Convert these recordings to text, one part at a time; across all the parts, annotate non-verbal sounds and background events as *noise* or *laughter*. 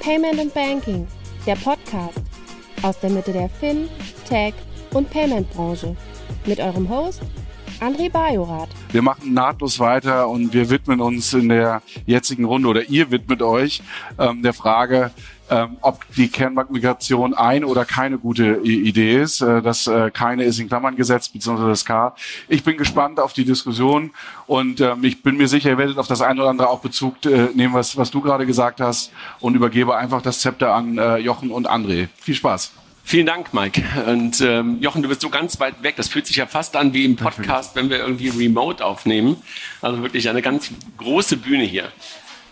Payment and Banking, der Podcast aus der Mitte der Fin, Tech und Payment Branche mit eurem Host André Bajorath. Wir machen nahtlos weiter und wir widmen uns in der jetzigen Runde oder ihr widmet euch ähm, der Frage, ähm, ob die Kernbankmigration ein oder keine gute Idee ist. Äh, das äh, keine ist in Klammern gesetzt, beziehungsweise das K. Ich bin gespannt auf die Diskussion und ähm, ich bin mir sicher, ihr werdet auf das eine oder andere auch Bezug äh, nehmen, was, was du gerade gesagt hast und übergebe einfach das Zepter an äh, Jochen und André. Viel Spaß. Vielen Dank, Mike. Und ähm, Jochen, du bist so ganz weit weg. Das fühlt sich ja fast an wie im Podcast, wenn wir irgendwie remote aufnehmen. Also wirklich eine ganz große Bühne hier.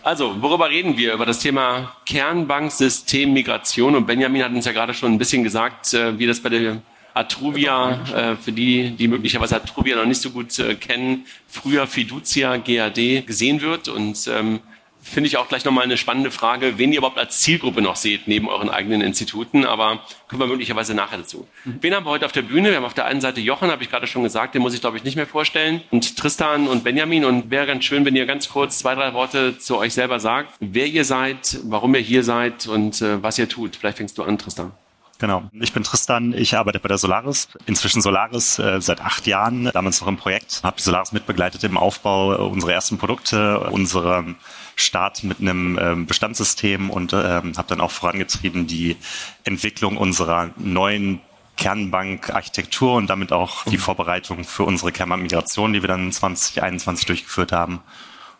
Also, worüber reden wir? Über das Thema Kernbanksystem Migration. Und Benjamin hat uns ja gerade schon ein bisschen gesagt, äh, wie das bei der Atruvia, äh, für die, die möglicherweise Atruvia noch nicht so gut äh, kennen, früher Fiducia GAD gesehen wird. Und ähm, finde ich auch gleich nochmal eine spannende Frage, wen ihr überhaupt als Zielgruppe noch seht, neben euren eigenen Instituten, aber kommen wir möglicherweise nachher dazu. Mhm. Wen haben wir heute auf der Bühne? Wir haben auf der einen Seite Jochen, habe ich gerade schon gesagt, den muss ich glaube ich nicht mehr vorstellen, und Tristan und Benjamin und wäre ganz schön, wenn ihr ganz kurz zwei, drei Worte zu euch selber sagt, wer ihr seid, warum ihr hier seid und äh, was ihr tut. Vielleicht fängst du an, Tristan. Genau. Ich bin Tristan, ich arbeite bei der Solaris, inzwischen Solaris äh, seit acht Jahren, damals noch im Projekt, habe die Solaris mitbegleitet im Aufbau unserer ersten Produkte, unsere Start mit einem ähm, Bestandssystem und ähm, habe dann auch vorangetrieben die Entwicklung unserer neuen Kernbank-Architektur und damit auch die Vorbereitung für unsere Kernbank-Migration, die wir dann 2021 durchgeführt haben.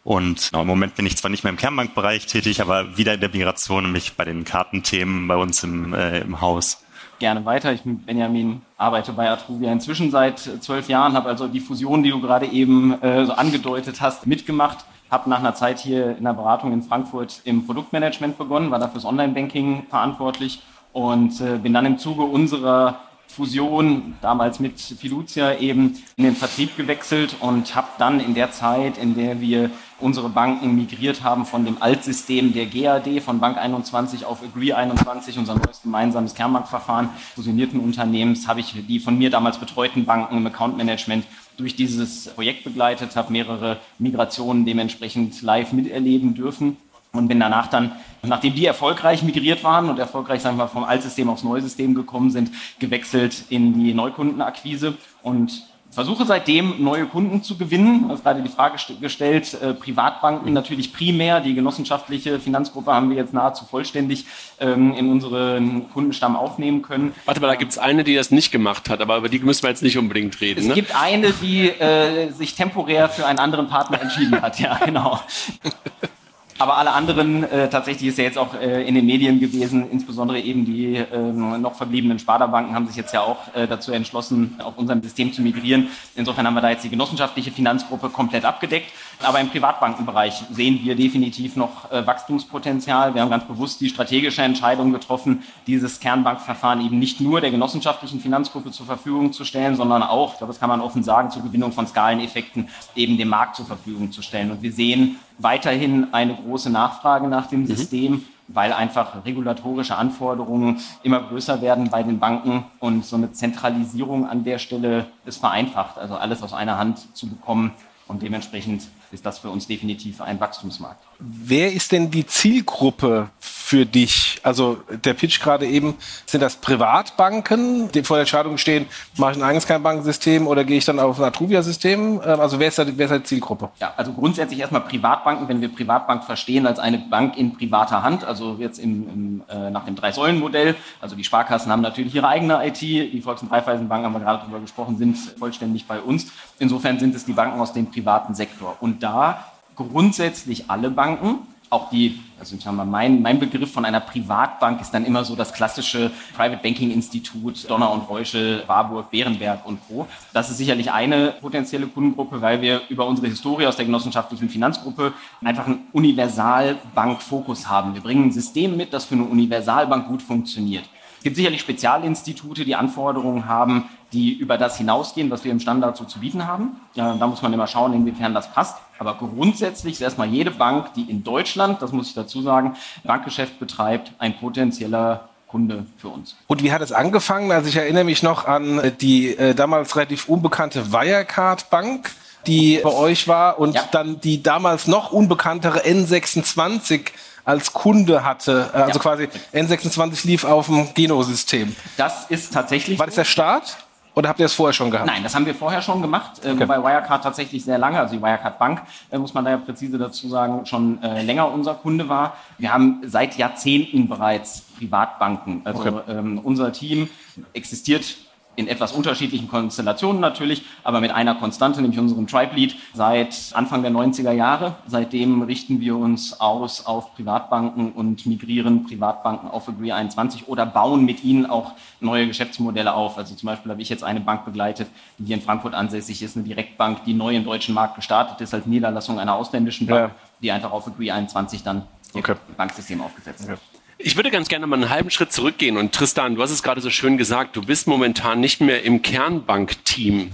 Und genau, im Moment bin ich zwar nicht mehr im Kernbankbereich tätig, aber wieder in der Migration, nämlich bei den Kartenthemen bei uns im, äh, im Haus. Gerne weiter. Ich bin Benjamin, arbeite bei Atruvia inzwischen seit zwölf Jahren, habe also die Fusion, die du gerade eben äh, so angedeutet hast, mitgemacht habe nach einer Zeit hier in der Beratung in Frankfurt im Produktmanagement begonnen, war da fürs Online-Banking verantwortlich und äh, bin dann im Zuge unserer Fusion, damals mit Fiducia eben in den Vertrieb gewechselt und habe dann in der Zeit, in der wir unsere Banken migriert haben von dem Altsystem der GAD von Bank 21 auf Agree 21, unser neues gemeinsames Kernbankverfahren fusionierten Unternehmens, habe ich die von mir damals betreuten Banken im Account Management durch dieses Projekt begleitet, habe mehrere Migrationen dementsprechend live miterleben dürfen und bin danach dann, nachdem die erfolgreich migriert waren und erfolgreich, sagen wir vom Altsystem aufs neue System gekommen sind, gewechselt in die Neukundenakquise und versuche seitdem neue Kunden zu gewinnen. Du hast gerade die Frage gestellt, äh, Privatbanken natürlich primär. Die genossenschaftliche Finanzgruppe haben wir jetzt nahezu vollständig ähm, in unseren Kundenstamm aufnehmen können. Warte mal, da gibt es eine, die das nicht gemacht hat, aber über die müssen wir jetzt nicht unbedingt reden. Es ne? gibt eine, die äh, sich temporär für einen anderen Partner entschieden hat, ja, genau. *laughs* Aber alle anderen, äh, tatsächlich ist ja jetzt auch äh, in den Medien gewesen, insbesondere eben die äh, noch verbliebenen Sparda-Banken haben sich jetzt ja auch äh, dazu entschlossen, auf unserem System zu migrieren. Insofern haben wir da jetzt die genossenschaftliche Finanzgruppe komplett abgedeckt. Aber im Privatbankenbereich sehen wir definitiv noch äh, Wachstumspotenzial. Wir haben ganz bewusst die strategische Entscheidung getroffen, dieses Kernbankverfahren eben nicht nur der genossenschaftlichen Finanzgruppe zur Verfügung zu stellen, sondern auch, ich glaube, das kann man offen sagen, zur Gewinnung von Skaleneffekten eben dem Markt zur Verfügung zu stellen. Und wir sehen weiterhin eine große Nachfrage nach dem mhm. System, weil einfach regulatorische Anforderungen immer größer werden bei den Banken und so eine Zentralisierung an der Stelle ist vereinfacht, also alles aus einer Hand zu bekommen und dementsprechend ist das für uns definitiv ein Wachstumsmarkt. Wer ist denn die Zielgruppe für dich? Also der Pitch gerade eben, sind das Privatbanken, die vor der Entscheidung stehen, mache ich ein eigenes Kernbankensystem oder gehe ich dann auf ein Atruvia-System? Ähm, also wer ist, da, wer ist da die Zielgruppe? Ja, also grundsätzlich erstmal Privatbanken, wenn wir Privatbank verstehen als eine Bank in privater Hand, also jetzt im, im, äh, nach dem Drei-Säulen-Modell. Also die Sparkassen haben natürlich ihre eigene IT, die Volks- und Raiffeisenbanken, haben wir gerade darüber gesprochen, sind vollständig bei uns. Insofern sind es die Banken aus dem privaten Sektor. Und da grundsätzlich alle Banken, auch die, also ich sag mal, mein, mein Begriff von einer Privatbank ist dann immer so das klassische Private Banking Institut, Donner und Reuschel, Warburg, Bärenberg und Co. Das ist sicherlich eine potenzielle Kundengruppe, weil wir über unsere Historie aus der genossenschaftlichen Finanzgruppe einfach einen Universalbank-Fokus haben. Wir bringen ein System mit, das für eine Universalbank gut funktioniert. Es gibt sicherlich Spezialinstitute, die Anforderungen haben, die über das hinausgehen, was wir im Standard so zu bieten haben. Ja, da muss man immer schauen, inwiefern das passt. Aber grundsätzlich ist erstmal jede Bank, die in Deutschland, das muss ich dazu sagen, Bankgeschäft betreibt, ein potenzieller Kunde für uns. Und wie hat es angefangen? Also ich erinnere mich noch an die äh, damals relativ unbekannte Wirecard Bank, die bei euch war und ja. dann die damals noch unbekanntere N26 als Kunde hatte. Äh, also ja. quasi N26 lief auf dem Geno-System. Das ist tatsächlich. War das der Start? Oder habt ihr das vorher schon gehabt? Nein, das haben wir vorher schon gemacht, äh, okay. wobei Wirecard tatsächlich sehr lange, also die Wirecard Bank, äh, muss man da ja präzise dazu sagen, schon äh, länger unser Kunde war. Wir haben seit Jahrzehnten bereits Privatbanken. Also okay. ähm, unser Team existiert in etwas unterschiedlichen Konstellationen natürlich, aber mit einer Konstante, nämlich unserem Tribe Lead, seit Anfang der 90er Jahre. Seitdem richten wir uns aus auf Privatbanken und migrieren Privatbanken auf Agree 21 oder bauen mit ihnen auch neue Geschäftsmodelle auf. Also zum Beispiel habe ich jetzt eine Bank begleitet, die hier in Frankfurt ansässig ist, eine Direktbank, die neu im deutschen Markt gestartet ist als Niederlassung einer ausländischen Bank, ja. die einfach auf Agree 21 dann ihr okay. Banksystem aufgesetzt hat. Okay. Ich würde ganz gerne mal einen halben Schritt zurückgehen. Und Tristan, du hast es gerade so schön gesagt, du bist momentan nicht mehr im Kernbank-Team.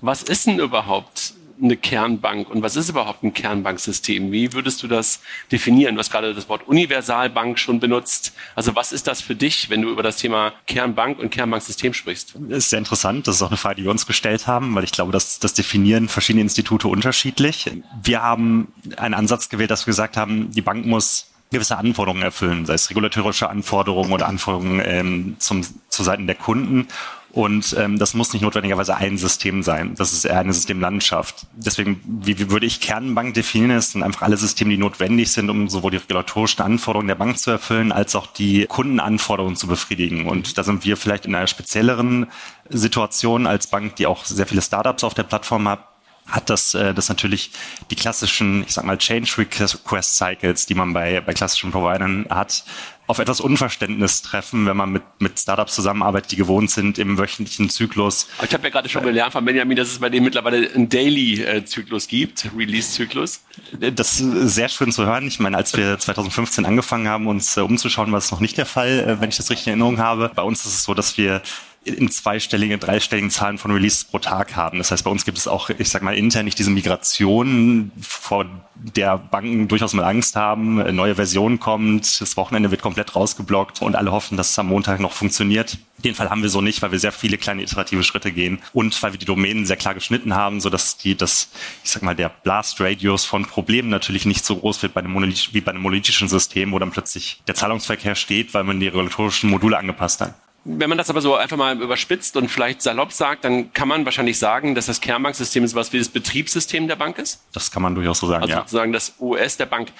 Was ist denn überhaupt eine Kernbank und was ist überhaupt ein Kernbanksystem? Wie würdest du das definieren? Du hast gerade das Wort Universalbank schon benutzt. Also was ist das für dich, wenn du über das Thema Kernbank und Kernbanksystem sprichst? Das ist sehr interessant. Das ist auch eine Frage, die wir uns gestellt haben, weil ich glaube, dass das definieren verschiedene Institute unterschiedlich. Wir haben einen Ansatz gewählt, dass wir gesagt haben, die Bank muss gewisse Anforderungen erfüllen, sei es regulatorische Anforderungen oder Anforderungen ähm, zum, zu Seiten der Kunden. Und ähm, das muss nicht notwendigerweise ein System sein. Das ist eher eine Systemlandschaft. Deswegen, wie, wie würde ich Kernbank definieren? Es sind einfach alle Systeme, die notwendig sind, um sowohl die regulatorischen Anforderungen der Bank zu erfüllen, als auch die Kundenanforderungen zu befriedigen. Und da sind wir vielleicht in einer spezielleren Situation als Bank, die auch sehr viele Startups auf der Plattform hat, hat das, äh, das natürlich die klassischen, ich sag mal, Change Request Cycles, die man bei, bei klassischen Providern hat, auf etwas Unverständnis treffen, wenn man mit, mit Startups zusammenarbeitet, die gewohnt sind im wöchentlichen Zyklus. Ich habe ja gerade schon gelernt von Benjamin, dass es bei denen mittlerweile einen Daily-Zyklus gibt, Release-Zyklus. Das ist sehr schön zu hören. Ich meine, als wir *laughs* 2015 angefangen haben, uns äh, umzuschauen, war das noch nicht der Fall, äh, wenn ich das richtig in Erinnerung habe. Bei uns ist es so, dass wir in zweistellige, dreistelligen Zahlen von Releases pro Tag haben. Das heißt, bei uns gibt es auch, ich sag mal, intern nicht diese Migration, vor der Banken durchaus mal Angst haben. Eine neue Version kommt, das Wochenende wird komplett rausgeblockt und alle hoffen, dass es am Montag noch funktioniert. Den Fall haben wir so nicht, weil wir sehr viele kleine iterative Schritte gehen und weil wir die Domänen sehr klar geschnitten haben, so dass die, das, ich sag mal, der Blast Radius von Problemen natürlich nicht so groß wird bei einem Monolith, wie bei einem monolithischen System, wo dann plötzlich der Zahlungsverkehr steht, weil man die regulatorischen Module angepasst hat. Wenn man das aber so einfach mal überspitzt und vielleicht salopp sagt, dann kann man wahrscheinlich sagen, dass das Kernbanksystem ist was wie das Betriebssystem der Bank ist? Das kann man durchaus so sagen, also ja. sozusagen das OS der Bank.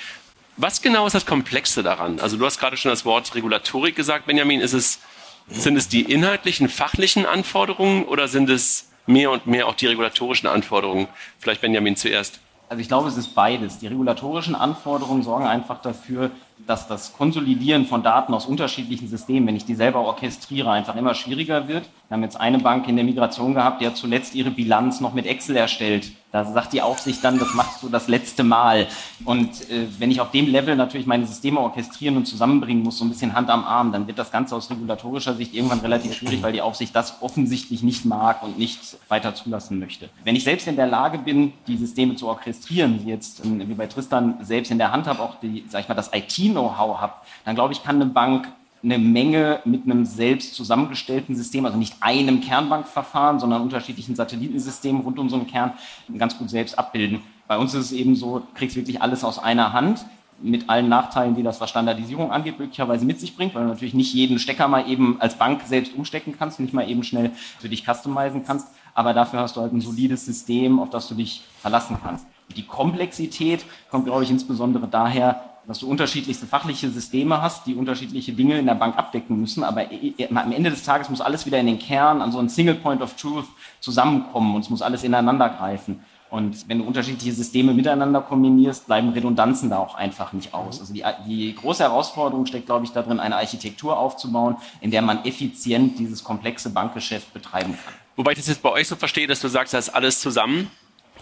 Was genau ist das Komplexe daran? Also du hast gerade schon das Wort Regulatorik gesagt, Benjamin. Ist es, sind es die inhaltlichen, fachlichen Anforderungen oder sind es mehr und mehr auch die regulatorischen Anforderungen? Vielleicht Benjamin zuerst. Also ich glaube, es ist beides. Die regulatorischen Anforderungen sorgen einfach dafür, dass das Konsolidieren von Daten aus unterschiedlichen Systemen, wenn ich die selber orchestriere, einfach immer schwieriger wird. Wir haben jetzt eine Bank in der Migration gehabt, die hat zuletzt ihre Bilanz noch mit Excel erstellt. Da sagt die Aufsicht dann, das machst du das letzte Mal. Und äh, wenn ich auf dem Level natürlich meine Systeme orchestrieren und zusammenbringen muss, so ein bisschen Hand am Arm, dann wird das Ganze aus regulatorischer Sicht irgendwann relativ schwierig, weil die Aufsicht das offensichtlich nicht mag und nicht weiter zulassen möchte. Wenn ich selbst in der Lage bin, die Systeme zu orchestrieren, wie jetzt ähm, wie bei Tristan selbst in der Hand habe, auch die, sag ich mal, das IT Know-how habe, dann glaube ich, kann eine Bank eine Menge mit einem selbst zusammengestellten System, also nicht einem Kernbankverfahren, sondern unterschiedlichen Satellitensystemen rund um so einen Kern ganz gut selbst abbilden. Bei uns ist es eben so, kriegst wirklich alles aus einer Hand mit allen Nachteilen, die das, was Standardisierung angeht, möglicherweise mit sich bringt, weil du natürlich nicht jeden Stecker mal eben als Bank selbst umstecken kannst, nicht mal eben schnell für dich customizen kannst, aber dafür hast du halt ein solides System, auf das du dich verlassen kannst. Die Komplexität kommt, glaube ich, insbesondere daher, dass du unterschiedlichste fachliche Systeme hast, die unterschiedliche Dinge in der Bank abdecken müssen, aber am Ende des Tages muss alles wieder in den Kern an so einen Single Point of Truth zusammenkommen und es muss alles ineinander greifen. Und wenn du unterschiedliche Systeme miteinander kombinierst, bleiben Redundanzen da auch einfach nicht aus. Also die, die große Herausforderung steckt, glaube ich, darin, eine Architektur aufzubauen, in der man effizient dieses komplexe Bankgeschäft betreiben kann. Wobei ich das jetzt bei euch so verstehe, dass du sagst, das ist alles zusammen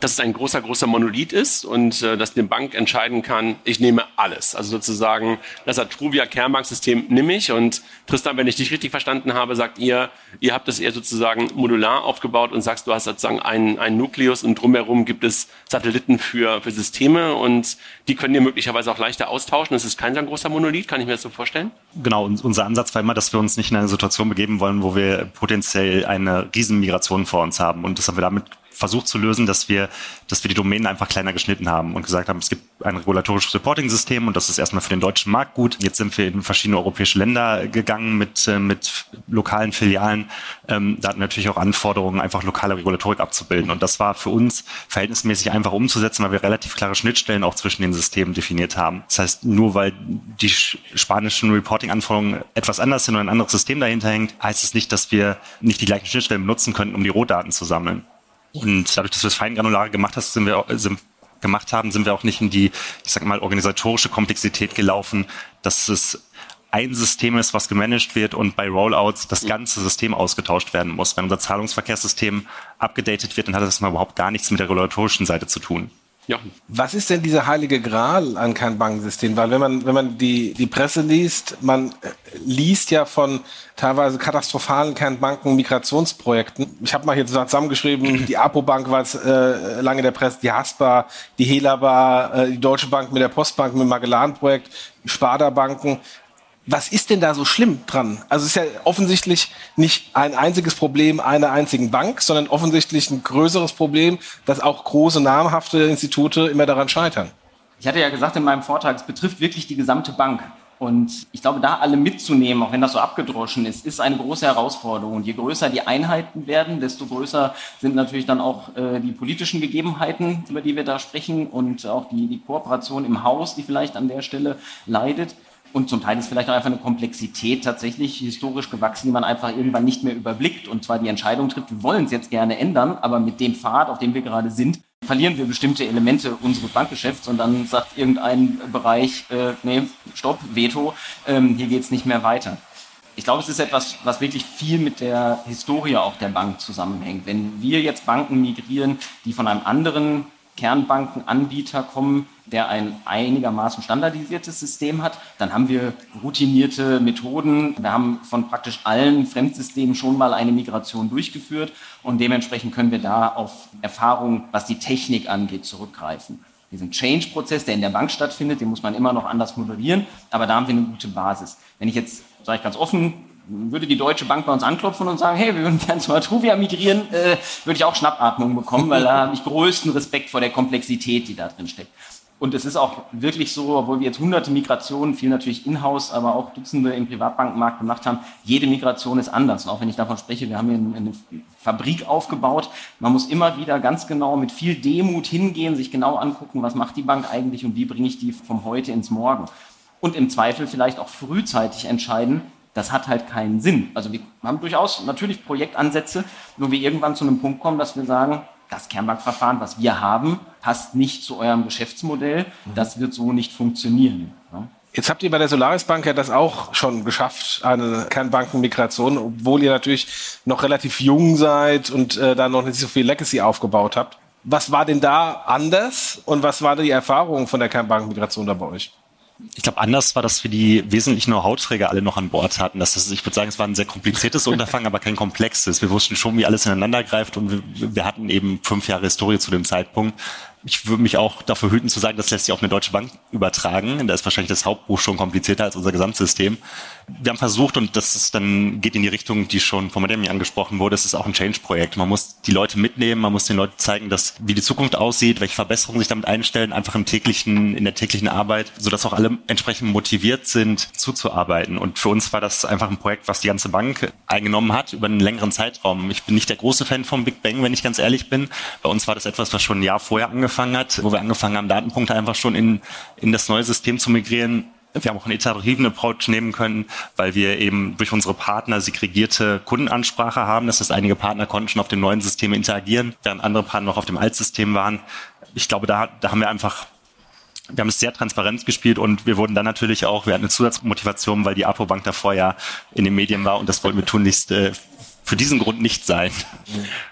dass es ein großer, großer Monolith ist und äh, dass eine Bank entscheiden kann, ich nehme alles. Also sozusagen das Atruvia Kernbanksystem nehme ich und Tristan, wenn ich dich richtig verstanden habe, sagt ihr, ihr habt es eher sozusagen modular aufgebaut und sagst, du hast sozusagen einen, einen Nukleus und drumherum gibt es Satelliten für, für Systeme und die können ihr möglicherweise auch leichter austauschen. Das ist kein so großer Monolith, kann ich mir das so vorstellen? Genau, und unser Ansatz war immer, dass wir uns nicht in eine Situation begeben wollen, wo wir potenziell eine Riesenmigration vor uns haben und das haben wir damit versucht zu lösen, dass wir, dass wir die Domänen einfach kleiner geschnitten haben und gesagt haben, es gibt ein regulatorisches Reporting-System und das ist erstmal für den deutschen Markt gut. Jetzt sind wir in verschiedene europäische Länder gegangen mit, äh, mit lokalen Filialen. Ähm, da hatten natürlich auch Anforderungen, einfach lokale Regulatorik abzubilden. Und das war für uns verhältnismäßig einfach umzusetzen, weil wir relativ klare Schnittstellen auch zwischen den Systemen definiert haben. Das heißt, nur weil die spanischen Reporting-Anforderungen etwas anders sind und ein anderes System dahinter hängt, heißt es nicht, dass wir nicht die gleichen Schnittstellen benutzen könnten, um die Rohdaten zu sammeln. Und dadurch, dass wir das feingranulare gemacht haben, sind wir, sind, gemacht haben, sind wir auch nicht in die, ich sag mal, organisatorische Komplexität gelaufen, dass es ein System ist, was gemanagt wird und bei Rollouts das ganze System ausgetauscht werden muss. Wenn unser Zahlungsverkehrssystem abgedatet wird, dann hat das mal überhaupt gar nichts mit der regulatorischen Seite zu tun. Ja. Was ist denn dieser heilige Gral an kein Bankensystem? Weil wenn man, wenn man die, die Presse liest, man äh, liest ja von teilweise katastrophalen Kernbanken-Migrationsprojekten. Ich habe mal hier zusammengeschrieben, *clears throat* die Apo-Bank war es äh, lange der Presse, die Haspa, die Helaba, äh, die Deutsche Bank mit der Postbank, mit dem Magellan-Projekt, Sparda-Banken was ist denn da so schlimm dran? Also es ist ja offensichtlich nicht ein einziges Problem einer einzigen Bank, sondern offensichtlich ein größeres Problem, dass auch große namhafte Institute immer daran scheitern. Ich hatte ja gesagt in meinem Vortrag, es betrifft wirklich die gesamte Bank. Und ich glaube, da alle mitzunehmen, auch wenn das so abgedroschen ist, ist eine große Herausforderung. Und je größer die Einheiten werden, desto größer sind natürlich dann auch äh, die politischen Gegebenheiten, über die wir da sprechen und auch die, die Kooperation im Haus, die vielleicht an der Stelle leidet. Und zum Teil ist vielleicht auch einfach eine Komplexität tatsächlich historisch gewachsen, die man einfach irgendwann nicht mehr überblickt und zwar die Entscheidung trifft, wir wollen es jetzt gerne ändern, aber mit dem Pfad, auf dem wir gerade sind, verlieren wir bestimmte Elemente unseres Bankgeschäfts und dann sagt irgendein Bereich, äh, nee, stopp, Veto, ähm, hier geht's nicht mehr weiter. Ich glaube, es ist etwas, was wirklich viel mit der Historie auch der Bank zusammenhängt. Wenn wir jetzt Banken migrieren, die von einem anderen Kernbankenanbieter kommen, der ein einigermaßen standardisiertes System hat. Dann haben wir routinierte Methoden. Wir haben von praktisch allen Fremdsystemen schon mal eine Migration durchgeführt und dementsprechend können wir da auf Erfahrungen, was die Technik angeht, zurückgreifen. Diesen Change-Prozess, der in der Bank stattfindet, den muss man immer noch anders moderieren, aber da haben wir eine gute Basis. Wenn ich jetzt, sage ich ganz offen, würde die Deutsche Bank bei uns anklopfen und sagen, hey, wir würden gerne zu Atruvia migrieren, äh, würde ich auch Schnappatmung bekommen, weil da habe ich größten Respekt vor der Komplexität, die da drin steckt. Und es ist auch wirklich so, obwohl wir jetzt hunderte Migrationen, viel natürlich in-house, aber auch Dutzende im Privatbankenmarkt gemacht haben, jede Migration ist anders. Und auch wenn ich davon spreche, wir haben hier eine Fabrik aufgebaut. Man muss immer wieder ganz genau mit viel Demut hingehen, sich genau angucken, was macht die Bank eigentlich und wie bringe ich die vom heute ins Morgen. Und im Zweifel vielleicht auch frühzeitig entscheiden, das hat halt keinen Sinn. Also wir haben durchaus natürlich Projektansätze, wo wir irgendwann zu einem Punkt kommen, dass wir sagen, das Kernbankverfahren, was wir haben, passt nicht zu eurem Geschäftsmodell. Das wird so nicht funktionieren. Jetzt habt ihr bei der Solaris Bank ja das auch schon geschafft, eine Kernbankenmigration, obwohl ihr natürlich noch relativ jung seid und äh, da noch nicht so viel Legacy aufgebaut habt. Was war denn da anders und was war die Erfahrung von der Kernbankenmigration da bei euch? Ich glaube, anders war, dass wir die wesentlichen Know-how-Träger alle noch an Bord hatten. Das ist, ich würde sagen, es war ein sehr kompliziertes Unterfangen, aber kein komplexes. Wir wussten schon, wie alles ineinander greift und wir, wir hatten eben fünf Jahre Historie zu dem Zeitpunkt ich würde mich auch dafür hüten zu sagen, das lässt sich auf eine deutsche Bank übertragen. Da ist wahrscheinlich das Hauptbuch schon komplizierter als unser Gesamtsystem. Wir haben versucht, und das ist dann geht in die Richtung, die schon von Madame angesprochen wurde, es ist auch ein Change-Projekt. Man muss die Leute mitnehmen, man muss den Leuten zeigen, dass, wie die Zukunft aussieht, welche Verbesserungen sich damit einstellen, einfach im täglichen, in der täglichen Arbeit, sodass auch alle entsprechend motiviert sind, zuzuarbeiten. Und für uns war das einfach ein Projekt, was die ganze Bank eingenommen hat über einen längeren Zeitraum. Ich bin nicht der große Fan vom Big Bang, wenn ich ganz ehrlich bin. Bei uns war das etwas, was schon ein Jahr vorher angefangen angefangen hat, wo wir angefangen haben, Datenpunkte einfach schon in, in das neue System zu migrieren. Wir haben auch einen iterativen Approach nehmen können, weil wir eben durch unsere Partner segregierte Kundenansprache haben. Das heißt, einige Partner konnten schon auf dem neuen System interagieren, während andere Partner noch auf dem Altsystem waren. Ich glaube, da, da haben wir einfach wir haben es sehr transparent gespielt und wir wurden dann natürlich auch, wir hatten eine Zusatzmotivation, weil die Apo-Bank davor ja in den Medien war und das wollten wir tunlichst äh, für diesen Grund nicht sein.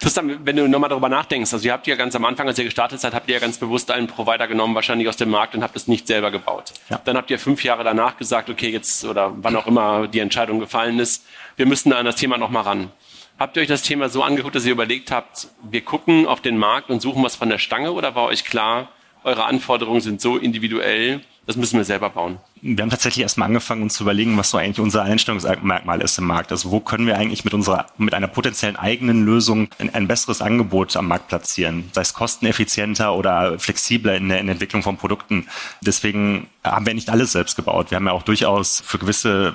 Tristan, wenn du nochmal darüber nachdenkst, also ihr habt ja ganz am Anfang, als ihr gestartet seid, habt ihr ja ganz bewusst einen Provider genommen, wahrscheinlich aus dem Markt und habt es nicht selber gebaut. Ja. Dann habt ihr fünf Jahre danach gesagt, okay, jetzt oder wann auch immer die Entscheidung gefallen ist, wir müssen da an das Thema nochmal ran. Habt ihr euch das Thema so angeguckt, dass ihr überlegt habt, wir gucken auf den Markt und suchen was von der Stange oder war euch klar, eure Anforderungen sind so individuell, das müssen wir selber bauen? Wir haben tatsächlich erstmal angefangen, uns zu überlegen, was so eigentlich unser Einstellungsmerkmal ist im Markt. Also wo können wir eigentlich mit unserer, mit einer potenziellen eigenen Lösung ein, ein besseres Angebot am Markt platzieren? Sei es kosteneffizienter oder flexibler in der, in der Entwicklung von Produkten. Deswegen haben wir nicht alles selbst gebaut. Wir haben ja auch durchaus für gewisse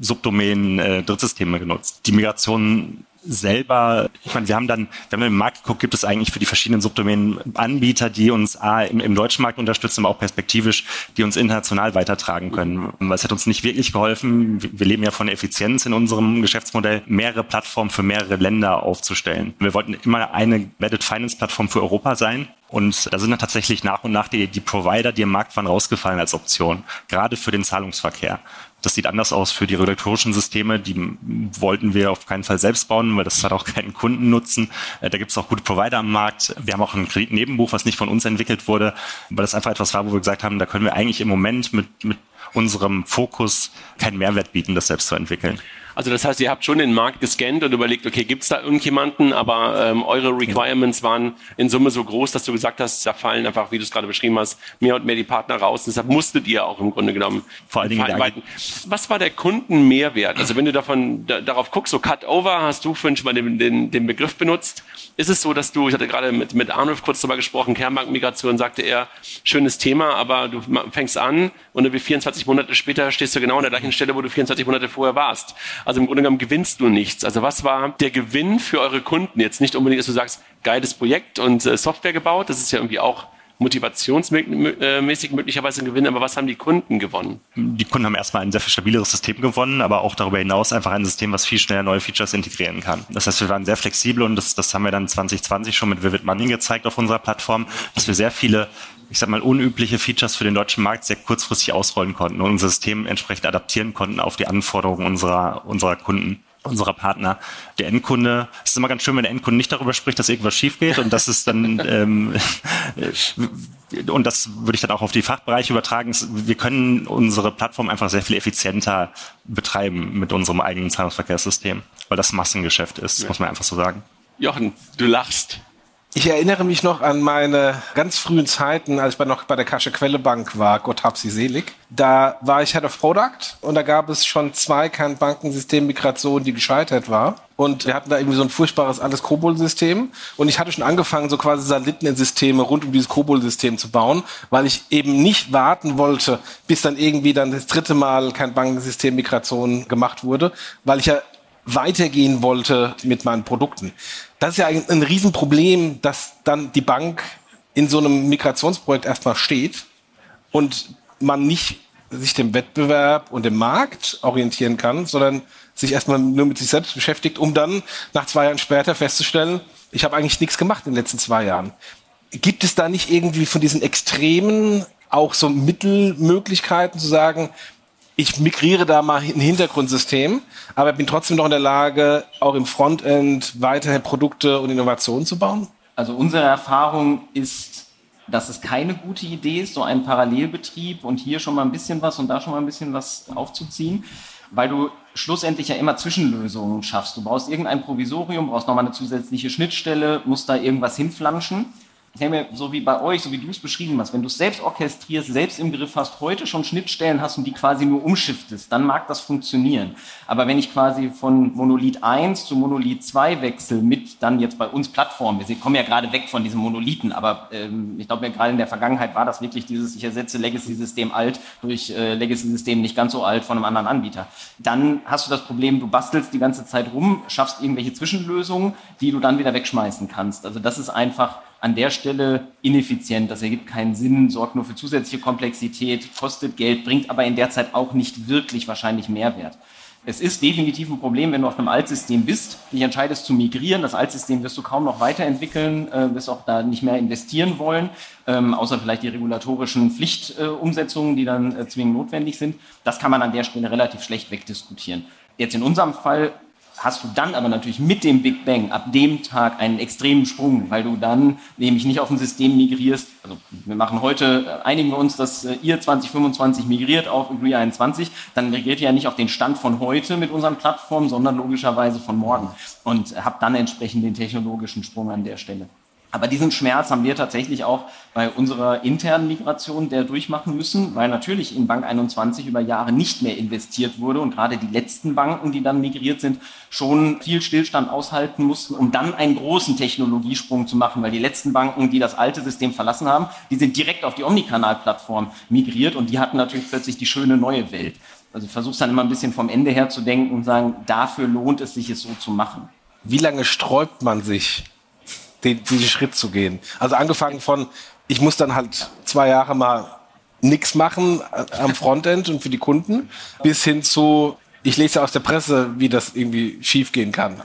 Subdomänen äh, Drittsysteme genutzt. Die Migration selber, ich meine, wir haben dann, wenn wir im Markt geguckt, gibt es eigentlich für die verschiedenen Subdomänen Anbieter, die uns A, im, im, deutschen Markt unterstützen, aber auch perspektivisch, die uns international weitertragen können. Weil es hat uns nicht wirklich geholfen. Wir leben ja von Effizienz in unserem Geschäftsmodell, mehrere Plattformen für mehrere Länder aufzustellen. Wir wollten immer eine Embedded Finance Plattform für Europa sein. Und da sind dann tatsächlich nach und nach die, die Provider, die im Markt waren, rausgefallen als Option. Gerade für den Zahlungsverkehr. Das sieht anders aus für die regulatorischen Systeme. Die wollten wir auf keinen Fall selbst bauen, weil das hat auch keinen Kundennutzen. Äh, da gibt es auch gute Provider am Markt. Wir haben auch ein Kreditnebenbuch, was nicht von uns entwickelt wurde, weil das einfach etwas war, wo wir gesagt haben, da können wir eigentlich im Moment mit, mit unserem Fokus keinen Mehrwert bieten, das selbst zu entwickeln. Also das heißt, ihr habt schon den Markt gescannt und überlegt, okay, gibt es da irgendjemanden, aber ähm, eure Requirements waren in Summe so groß, dass du gesagt hast, da fallen einfach, wie du es gerade beschrieben hast, mehr und mehr die Partner raus. Und deshalb musstet ihr auch im Grunde genommen vor allen Dingen Was war der Kundenmehrwert? Also wenn du davon da, darauf guckst, so Cut-Over, hast du vorhin schon mal den, den, den Begriff benutzt. Ist es so, dass du, ich hatte gerade mit, mit Arnulf kurz darüber gesprochen, Kernbankmigration, sagte er, schönes Thema, aber du fängst an und dann wie 24 Monate später stehst du genau an der gleichen Stelle, wo du 24 Monate vorher warst. Also im Grunde genommen gewinnst du nichts. Also was war der Gewinn für eure Kunden? Jetzt nicht unbedingt, dass du sagst, geiles Projekt und äh, Software gebaut, das ist ja irgendwie auch motivationsmäßig möglicherweise ein Gewinn, aber was haben die Kunden gewonnen? Die Kunden haben erstmal ein sehr viel stabileres System gewonnen, aber auch darüber hinaus einfach ein System, was viel schneller neue Features integrieren kann. Das heißt, wir waren sehr flexibel und das, das haben wir dann 2020 schon mit Vivid Money gezeigt auf unserer Plattform, dass wir sehr viele ich sag mal, unübliche Features für den deutschen Markt sehr kurzfristig ausrollen konnten und unser System entsprechend adaptieren konnten auf die Anforderungen unserer, unserer Kunden unserer Partner. Der Endkunde, es ist immer ganz schön, wenn der Endkunde nicht darüber spricht, dass irgendwas schief geht und das ist dann *laughs* ähm, und das würde ich dann auch auf die Fachbereiche übertragen. Wir können unsere Plattform einfach sehr viel effizienter betreiben mit unserem eigenen Zahlungsverkehrssystem, weil das Massengeschäft ist, ja. muss man einfach so sagen. Jochen, du lachst. Ich erinnere mich noch an meine ganz frühen Zeiten, als ich noch bei der Kasche Quelle Bank war, Gott hab sie selig. Da war ich Head of Product und da gab es schon zwei Kernbankensystemmigrationen, die gescheitert war. Und wir hatten da irgendwie so ein furchtbares alles Kobol-System. Und ich hatte schon angefangen, so quasi Satelliten in Systeme rund um dieses Kobol-System zu bauen, weil ich eben nicht warten wollte, bis dann irgendwie dann das dritte Mal kein Bankensystem-Migration gemacht wurde, weil ich ja weitergehen wollte mit meinen Produkten. Das ist ja ein, ein Riesenproblem, dass dann die Bank in so einem Migrationsprojekt erstmal steht und man nicht sich dem Wettbewerb und dem Markt orientieren kann, sondern sich erstmal nur mit sich selbst beschäftigt, um dann nach zwei Jahren später festzustellen, ich habe eigentlich nichts gemacht in den letzten zwei Jahren. Gibt es da nicht irgendwie von diesen Extremen auch so Mittelmöglichkeiten zu sagen, ich migriere da mal ein Hintergrundsystem, aber bin trotzdem noch in der Lage, auch im Frontend weiterhin Produkte und Innovationen zu bauen? Also unsere Erfahrung ist, dass es keine gute Idee ist, so einen Parallelbetrieb und hier schon mal ein bisschen was und da schon mal ein bisschen was aufzuziehen, weil du schlussendlich ja immer Zwischenlösungen schaffst. Du brauchst irgendein Provisorium, brauchst nochmal eine zusätzliche Schnittstelle, musst da irgendwas hinflanschen ich mir, so wie bei euch, so wie du es beschrieben hast, wenn du es selbst orchestrierst, selbst im Griff hast, heute schon Schnittstellen hast und die quasi nur umschiftest, dann mag das funktionieren. Aber wenn ich quasi von Monolith 1 zu Monolith 2 wechsle, mit dann jetzt bei uns Plattformen, wir kommen ja gerade weg von diesem Monolithen, aber ähm, ich glaube, ja, gerade in der Vergangenheit war das wirklich dieses, ich ersetze Legacy-System alt durch äh, Legacy-System nicht ganz so alt von einem anderen Anbieter. Dann hast du das Problem, du bastelst die ganze Zeit rum, schaffst irgendwelche Zwischenlösungen, die du dann wieder wegschmeißen kannst. Also das ist einfach an der Stelle ineffizient. Das ergibt keinen Sinn, sorgt nur für zusätzliche Komplexität, kostet Geld, bringt aber in der Zeit auch nicht wirklich wahrscheinlich Mehrwert. Es ist definitiv ein Problem, wenn du auf einem Altsystem bist, dich entscheidest zu migrieren. Das Altsystem wirst du kaum noch weiterentwickeln, äh, wirst auch da nicht mehr investieren wollen, ähm, außer vielleicht die regulatorischen Pflichtumsetzungen, die dann äh, zwingend notwendig sind. Das kann man an der Stelle relativ schlecht wegdiskutieren. Jetzt in unserem Fall hast du dann aber natürlich mit dem Big Bang ab dem Tag einen extremen Sprung, weil du dann nämlich nicht auf ein System migrierst. Also wir machen heute, äh, einigen wir uns, dass äh, ihr 2025 migriert auf Agree 21, dann migriert ihr ja nicht auf den Stand von heute mit unseren Plattformen, sondern logischerweise von morgen und habt dann entsprechend den technologischen Sprung an der Stelle. Aber diesen Schmerz haben wir tatsächlich auch bei unserer internen Migration der durchmachen müssen, weil natürlich in Bank 21 über Jahre nicht mehr investiert wurde und gerade die letzten Banken, die dann migriert sind, schon viel Stillstand aushalten mussten, um dann einen großen Technologiesprung zu machen, weil die letzten Banken, die das alte System verlassen haben, die sind direkt auf die Omnikanal-Plattform migriert und die hatten natürlich plötzlich die schöne neue Welt. Also ich versuche dann immer ein bisschen vom Ende her zu denken und sagen, dafür lohnt es sich, es so zu machen. Wie lange sträubt man sich den, diesen Schritt zu gehen. Also angefangen von, ich muss dann halt zwei Jahre mal nichts machen äh, am Frontend und für die Kunden, bis hin zu, ich lese aus der Presse, wie das irgendwie schiefgehen kann.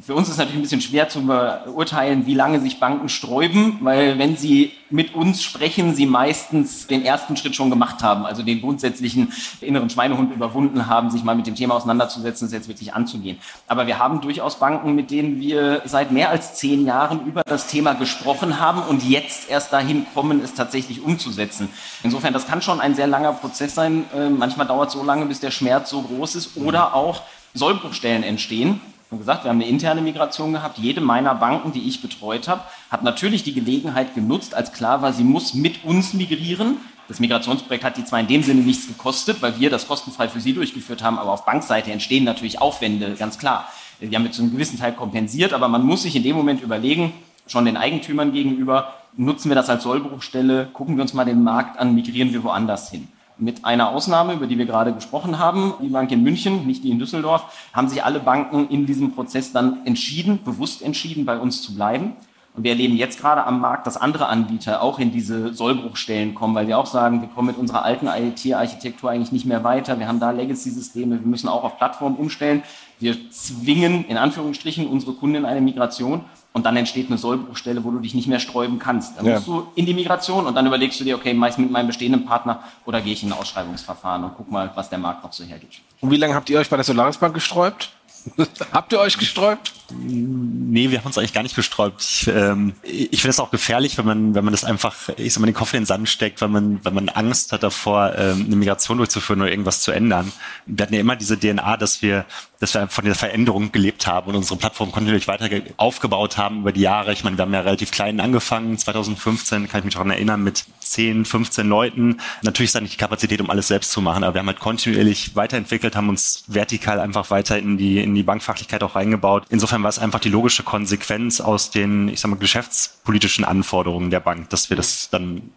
Für uns ist es natürlich ein bisschen schwer zu beurteilen, wie lange sich Banken sträuben, weil wenn sie mit uns sprechen, sie meistens den ersten Schritt schon gemacht haben, also den grundsätzlichen inneren Schweinehund überwunden haben, sich mal mit dem Thema auseinanderzusetzen, es jetzt wirklich anzugehen. Aber wir haben durchaus Banken, mit denen wir seit mehr als zehn Jahren über das Thema gesprochen haben und jetzt erst dahin kommen, es tatsächlich umzusetzen. Insofern, das kann schon ein sehr langer Prozess sein. Äh, manchmal dauert es so lange, bis der Schmerz so groß ist oder auch Sollbruchstellen entstehen wie gesagt, wir haben eine interne Migration gehabt. Jede meiner Banken, die ich betreut habe, hat natürlich die Gelegenheit genutzt, als klar war, sie muss mit uns migrieren. Das Migrationsprojekt hat die zwar in dem Sinne nichts gekostet, weil wir das kostenfrei für sie durchgeführt haben, aber auf Bankseite entstehen natürlich Aufwände, ganz klar. Wir haben mit so einem gewissen Teil kompensiert, aber man muss sich in dem Moment überlegen, schon den Eigentümern gegenüber, nutzen wir das als Sollbruchstelle, gucken wir uns mal den Markt an, migrieren wir woanders hin. Mit einer Ausnahme, über die wir gerade gesprochen haben, die Bank in München, nicht die in Düsseldorf, haben sich alle Banken in diesem Prozess dann entschieden, bewusst entschieden, bei uns zu bleiben. Und wir erleben jetzt gerade am Markt, dass andere Anbieter auch in diese Sollbruchstellen kommen, weil wir auch sagen, wir kommen mit unserer alten IT-Architektur eigentlich nicht mehr weiter. Wir haben da Legacy-Systeme, wir müssen auch auf Plattformen umstellen. Wir zwingen in Anführungsstrichen unsere Kunden in eine Migration und dann entsteht eine Sollbruchstelle, wo du dich nicht mehr sträuben kannst. Dann ja. musst du in die Migration und dann überlegst du dir, okay, mache ich mit meinem bestehenden Partner oder gehe ich in ein Ausschreibungsverfahren und guck mal, was der Markt noch so hergibt. Und wie lange habt ihr euch bei der Solaris Bank gesträubt? *laughs* Habt ihr euch gesträubt? Nee, wir haben uns eigentlich gar nicht gesträubt. Ich, ähm, ich finde es auch gefährlich, wenn man, wenn man das einfach, ich sag mal, den Kopf in den Sand steckt, wenn man, wenn man Angst hat davor, ähm, eine Migration durchzuführen oder irgendwas zu ändern. Wir hatten ja immer diese DNA, dass wir, dass wir von dieser Veränderung gelebt haben und unsere Plattform kontinuierlich weiter aufgebaut haben über die Jahre. Ich meine, wir haben ja relativ klein angefangen, 2015, kann ich mich daran erinnern, mit 10, 15 Leuten. Natürlich ist da nicht die Kapazität, um alles selbst zu machen, aber wir haben halt kontinuierlich weiterentwickelt, haben uns vertikal einfach weiter in die, in die Bankfachlichkeit auch reingebaut. Insofern war es einfach die logische Konsequenz aus den, ich sag mal, geschäftspolitischen Anforderungen der Bank, dass wir das dann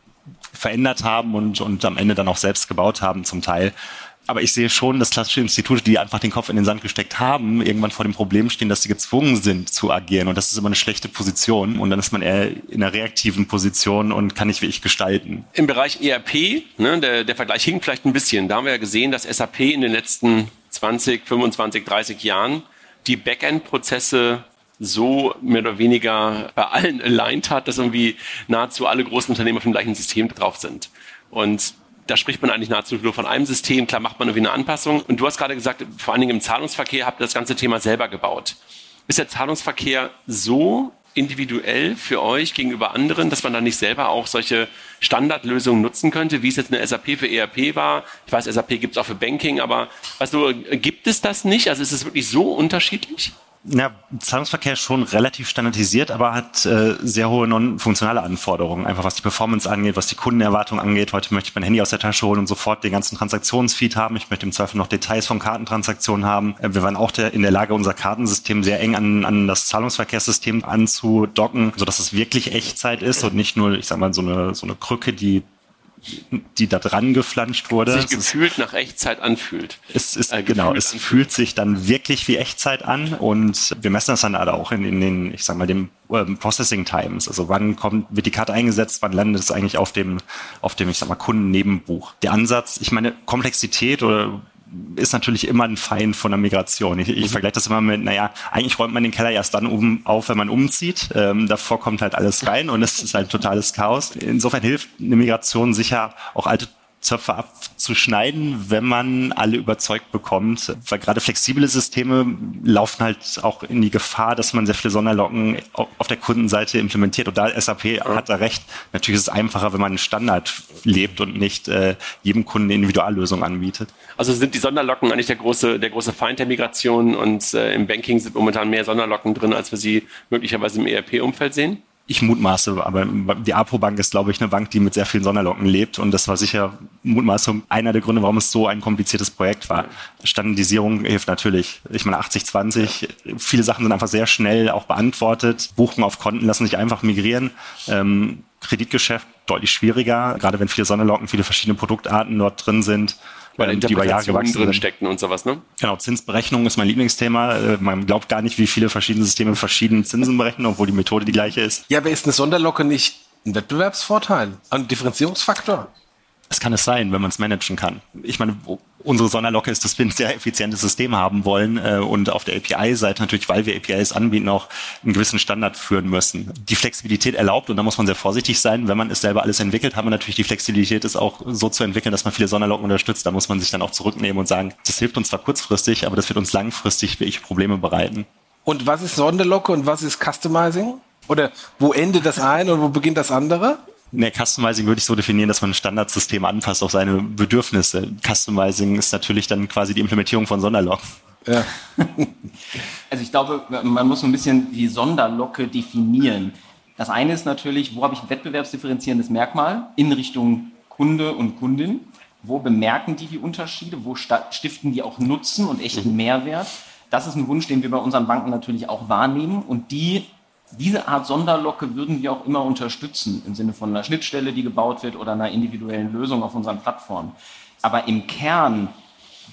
verändert haben und, und am Ende dann auch selbst gebaut haben zum Teil aber ich sehe schon, dass klassische Institute, die einfach den Kopf in den Sand gesteckt haben, irgendwann vor dem Problem stehen, dass sie gezwungen sind zu agieren. Und das ist immer eine schlechte Position. Und dann ist man eher in einer reaktiven Position und kann nicht wie ich gestalten. Im Bereich ERP, ne, der, der Vergleich hinkt vielleicht ein bisschen. Da haben wir ja gesehen, dass SAP in den letzten 20, 25, 30 Jahren die Backend-Prozesse so mehr oder weniger bei allen aligned hat, dass irgendwie nahezu alle großen Unternehmen auf dem gleichen System drauf sind. Und da spricht man eigentlich nahezu nur von einem System. Klar macht man irgendwie eine Anpassung. Und du hast gerade gesagt, vor allen Dingen im Zahlungsverkehr habt ihr das ganze Thema selber gebaut. Ist der Zahlungsverkehr so individuell für euch gegenüber anderen, dass man da nicht selber auch solche Standardlösungen nutzen könnte, wie es jetzt eine SAP für ERP war? Ich weiß, SAP gibt es auch für Banking, aber weißt du, gibt es das nicht? Also ist es wirklich so unterschiedlich? Ja, Zahlungsverkehr ist schon relativ standardisiert, aber hat äh, sehr hohe non-funktionale Anforderungen. Einfach was die Performance angeht, was die Kundenerwartung angeht. Heute möchte ich mein Handy aus der Tasche holen und sofort den ganzen Transaktionsfeed haben. Ich möchte im Zweifel noch Details von Kartentransaktionen haben. Äh, wir waren auch der, in der Lage, unser Kartensystem sehr eng an, an das Zahlungsverkehrssystem anzudocken, sodass es wirklich Echtzeit ist und nicht nur, ich sag mal, so eine, so eine Krücke, die die da dran geflanscht wurde. Sich gefühlt ist, nach Echtzeit anfühlt. Es ist, äh, genau, es anfühlt. fühlt sich dann wirklich wie Echtzeit an und wir messen das dann alle auch in, in den, ich sag mal, dem ähm, Processing Times. Also wann kommt, wird die Karte eingesetzt, wann landet es eigentlich auf dem, auf dem, ich sag mal, Kundennebenbuch. Der Ansatz, ich meine, Komplexität oder ist natürlich immer ein Feind von der Migration. Ich, ich mhm. vergleiche das immer mit, naja, eigentlich räumt man den Keller erst dann um, auf, wenn man umzieht. Ähm, davor kommt halt alles rein und es ist halt totales Chaos. Insofern hilft eine Migration sicher auch alte Zöpfe abzuschneiden, wenn man alle überzeugt bekommt. Weil gerade flexible Systeme laufen halt auch in die Gefahr, dass man sehr viele Sonderlocken auf der Kundenseite implementiert. Und da SAP ja. hat da recht. Natürlich ist es einfacher, wenn man einen Standard lebt und nicht äh, jedem Kunden eine Individuallösung anbietet. Also sind die Sonderlocken eigentlich der große, der große Feind der Migration und äh, im Banking sind momentan mehr Sonderlocken drin, als wir sie möglicherweise im ERP-Umfeld sehen? Ich mutmaße, aber die Apo-Bank ist, glaube ich, eine Bank, die mit sehr vielen Sonderlocken lebt. Und das war sicher mutmaße einer der Gründe, warum es so ein kompliziertes Projekt war. Standardisierung hilft natürlich. Ich meine, 80-20, viele Sachen sind einfach sehr schnell auch beantwortet. Buchungen auf Konten lassen sich einfach migrieren. Ähm, Kreditgeschäft deutlich schwieriger, gerade wenn viele Sonderlocken, viele verschiedene Produktarten dort drin sind weil ähm, die über Jahre gewachsen drin sind. steckten und sowas, ne? Genau, Zinsberechnung ist mein Lieblingsthema. Äh, man glaubt gar nicht, wie viele verschiedene Systeme verschiedene Zinsen berechnen, obwohl die Methode die gleiche ist. Ja, aber ist eine Sonderlocke nicht ein Wettbewerbsvorteil, ein Differenzierungsfaktor? Das kann es sein, wenn man es managen kann. Ich meine, unsere Sonderlocke ist, dass wir ein sehr effizientes System haben wollen äh, und auf der API-Seite natürlich, weil wir APIs anbieten, auch einen gewissen Standard führen müssen. Die Flexibilität erlaubt und da muss man sehr vorsichtig sein. Wenn man es selber alles entwickelt, haben wir natürlich die Flexibilität, es auch so zu entwickeln, dass man viele Sonderlocken unterstützt. Da muss man sich dann auch zurücknehmen und sagen, das hilft uns zwar kurzfristig, aber das wird uns langfristig wirklich Probleme bereiten. Und was ist Sonderlocke und was ist Customizing? Oder wo endet das eine und wo beginnt das andere? Ne, Customizing würde ich so definieren, dass man ein Standardsystem anpasst auf seine Bedürfnisse. Customizing ist natürlich dann quasi die Implementierung von Sonderlocken. Ja. *laughs* also ich glaube, man muss so ein bisschen die Sonderlocke definieren. Das eine ist natürlich, wo habe ich ein wettbewerbsdifferenzierendes Merkmal in Richtung Kunde und Kundin? Wo bemerken die die Unterschiede? Wo stiften die auch Nutzen und echten mhm. Mehrwert? Das ist ein Wunsch, den wir bei unseren Banken natürlich auch wahrnehmen und die diese Art Sonderlocke würden wir auch immer unterstützen, im Sinne von einer Schnittstelle, die gebaut wird oder einer individuellen Lösung auf unseren Plattformen. Aber im Kern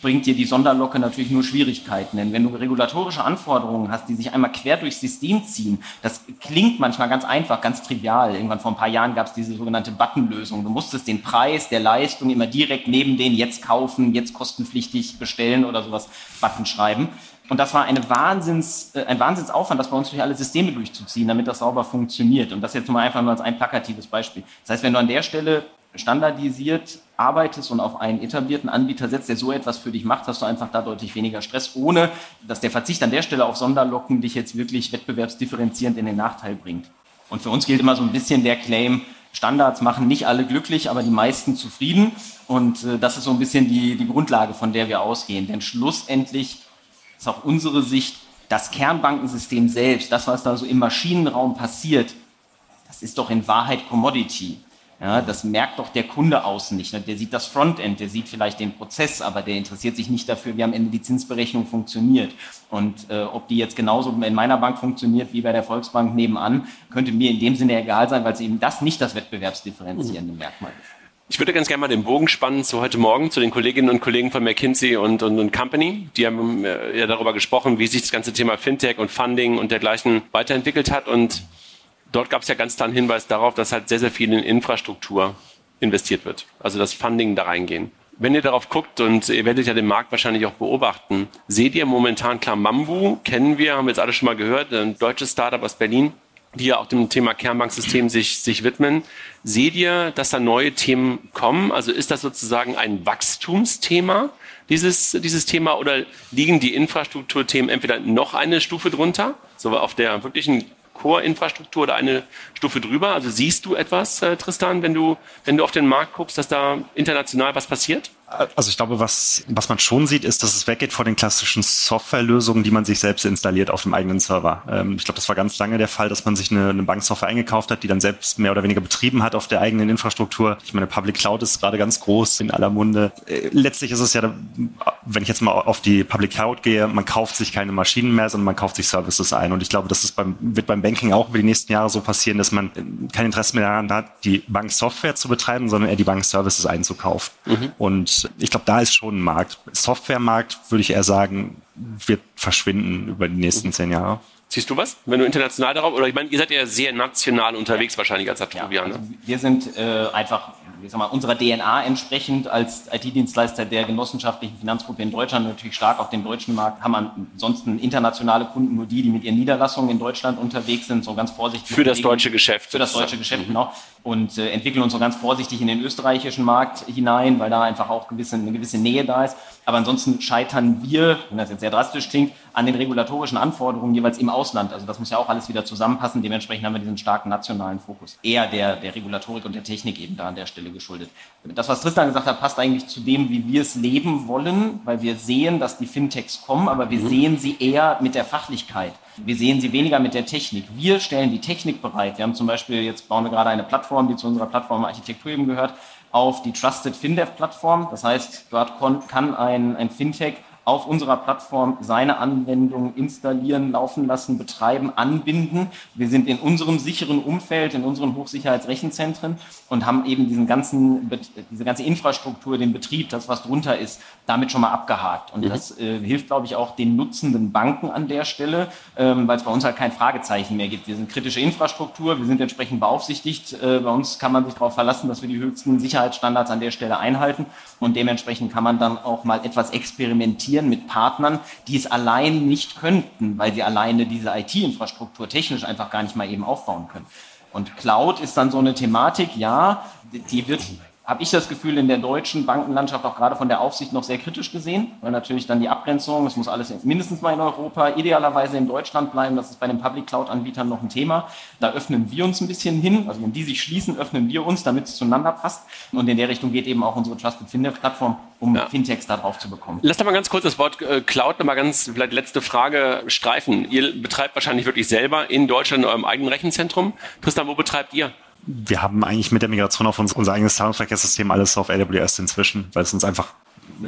bringt dir die Sonderlocke natürlich nur Schwierigkeiten. Denn wenn du regulatorische Anforderungen hast, die sich einmal quer durchs System ziehen, das klingt manchmal ganz einfach, ganz trivial. Irgendwann vor ein paar Jahren gab es diese sogenannte Buttonlösung. Du musstest den Preis der Leistung immer direkt neben den jetzt kaufen, jetzt kostenpflichtig bestellen oder sowas Button schreiben. Und das war eine Wahnsinns, äh, ein Wahnsinnsaufwand, das bei uns durch alle Systeme durchzuziehen, damit das sauber funktioniert. Und das jetzt mal einfach nur als ein plakatives Beispiel. Das heißt, wenn du an der Stelle standardisiert arbeitest und auf einen etablierten Anbieter setzt, der so etwas für dich macht, hast du einfach da deutlich weniger Stress, ohne dass der Verzicht an der Stelle auf Sonderlocken dich jetzt wirklich wettbewerbsdifferenzierend in den Nachteil bringt. Und für uns gilt immer so ein bisschen der Claim, Standards machen nicht alle glücklich, aber die meisten zufrieden. Und äh, das ist so ein bisschen die, die Grundlage, von der wir ausgehen. Denn schlussendlich ist auch unsere Sicht, das Kernbankensystem selbst, das, was da so im Maschinenraum passiert, das ist doch in Wahrheit Commodity. Ja, das merkt doch der Kunde außen nicht. Der sieht das Frontend, der sieht vielleicht den Prozess, aber der interessiert sich nicht dafür, wie am Ende die Zinsberechnung funktioniert. Und äh, ob die jetzt genauso in meiner Bank funktioniert wie bei der Volksbank nebenan, könnte mir in dem Sinne egal sein, weil es eben das nicht das wettbewerbsdifferenzierende Merkmal ist. Ich würde ganz gerne mal den Bogen spannen zu heute Morgen, zu den Kolleginnen und Kollegen von McKinsey und, und, und Company. Die haben äh, ja darüber gesprochen, wie sich das ganze Thema Fintech und Funding und dergleichen weiterentwickelt hat. Und dort gab es ja ganz klar einen Hinweis darauf, dass halt sehr, sehr viel in Infrastruktur investiert wird. Also das Funding da reingehen. Wenn ihr darauf guckt und ihr werdet ja den Markt wahrscheinlich auch beobachten, seht ihr momentan klar Mambu, kennen wir, haben wir jetzt alle schon mal gehört, ein deutsches Startup aus Berlin, die ja auch dem Thema Kernbanksystem sich, sich widmen. Seht ihr, dass da neue Themen kommen? Also ist das sozusagen ein Wachstumsthema, dieses, dieses Thema, oder liegen die Infrastrukturthemen entweder noch eine Stufe drunter, so auf der wirklichen Core-Infrastruktur oder eine Stufe drüber? Also siehst du etwas, äh, Tristan, wenn du, wenn du auf den Markt guckst, dass da international was passiert? Also ich glaube, was, was man schon sieht, ist, dass es weggeht von den klassischen Softwarelösungen, die man sich selbst installiert auf dem eigenen Server. Ähm, ich glaube, das war ganz lange der Fall, dass man sich eine, eine Banksoftware eingekauft hat, die dann selbst mehr oder weniger betrieben hat auf der eigenen Infrastruktur. Ich meine, Public Cloud ist gerade ganz groß in aller Munde. Äh, letztlich ist es ja, wenn ich jetzt mal auf die Public Cloud gehe, man kauft sich keine Maschinen mehr, sondern man kauft sich Services ein. Und ich glaube, das ist beim, wird beim Banking auch über die nächsten Jahre so passieren, dass man kein Interesse mehr daran hat, die Banksoftware zu betreiben, sondern eher die Bankservices einzukaufen. Mhm. Und ich glaube, da ist schon ein Markt. Softwaremarkt, würde ich eher sagen, wird verschwinden über die nächsten zehn Jahre. Siehst du was? Wenn du international darauf, oder ich meine, ihr seid ja sehr national unterwegs wahrscheinlich als Atruvia. Ja, also wir sind äh, einfach ich sag mal, unserer DNA entsprechend als IT-Dienstleister der genossenschaftlichen Finanzgruppe in Deutschland natürlich stark auf dem deutschen Markt, haben ansonsten internationale Kunden, nur die, die mit ihren Niederlassungen in Deutschland unterwegs sind, so ganz vorsichtig. Für das deutsche Geschäft. Für das deutsche Geschäft, genau. Und äh, entwickeln uns so ganz vorsichtig in den österreichischen Markt hinein, weil da einfach auch gewisse, eine gewisse Nähe da ist. Aber ansonsten scheitern wir, wenn das jetzt sehr drastisch klingt, an den regulatorischen Anforderungen jeweils im Ausland. Also das muss ja auch alles wieder zusammenpassen. Dementsprechend haben wir diesen starken nationalen Fokus. Eher der, der Regulatorik und der Technik eben da an der Stelle geschuldet. Das, was Tristan gesagt hat, passt eigentlich zu dem, wie wir es leben wollen, weil wir sehen, dass die Fintechs kommen, aber wir mhm. sehen sie eher mit der Fachlichkeit. Wir sehen sie weniger mit der Technik. Wir stellen die Technik bereit. Wir haben zum Beispiel, jetzt bauen wir gerade eine Plattform, die zu unserer Plattformarchitektur eben gehört, auf die Trusted FinDev-Plattform. Das heißt, dort kann ein, ein Fintech auf unserer Plattform seine Anwendung installieren, laufen lassen, betreiben, anbinden. Wir sind in unserem sicheren Umfeld, in unseren Hochsicherheitsrechenzentren und haben eben diesen ganzen, diese ganze Infrastruktur, den Betrieb, das was drunter ist, damit schon mal abgehakt. Und mhm. das äh, hilft, glaube ich, auch den nutzenden Banken an der Stelle, ähm, weil es bei uns halt kein Fragezeichen mehr gibt. Wir sind kritische Infrastruktur, wir sind entsprechend beaufsichtigt. Äh, bei uns kann man sich darauf verlassen, dass wir die höchsten Sicherheitsstandards an der Stelle einhalten und dementsprechend kann man dann auch mal etwas experimentieren kooperieren mit Partnern, die es allein nicht könnten, weil sie alleine diese IT-Infrastruktur technisch einfach gar nicht mal eben aufbauen können. Und Cloud ist dann so eine Thematik, ja, die wird habe ich das Gefühl, in der deutschen Bankenlandschaft auch gerade von der Aufsicht noch sehr kritisch gesehen, weil natürlich dann die Abgrenzung, es muss alles mindestens mal in Europa, idealerweise in Deutschland bleiben, das ist bei den Public Cloud-Anbietern noch ein Thema. Da öffnen wir uns ein bisschen hin, also wenn die sich schließen, öffnen wir uns, damit es zueinander passt. Und in der Richtung geht eben auch unsere Trusted Fintech-Plattform, um ja. Fintechs da drauf zu bekommen. Lass doch mal ganz kurz das Wort äh, Cloud nochmal ganz, vielleicht letzte Frage streifen. Ihr betreibt wahrscheinlich wirklich selber in Deutschland in eurem eigenen Rechenzentrum. Tristan, wo betreibt ihr? Wir haben eigentlich mit der Migration auf unser, unser eigenes Zahlungsverkehrssystem alles auf AWS inzwischen, weil es uns einfach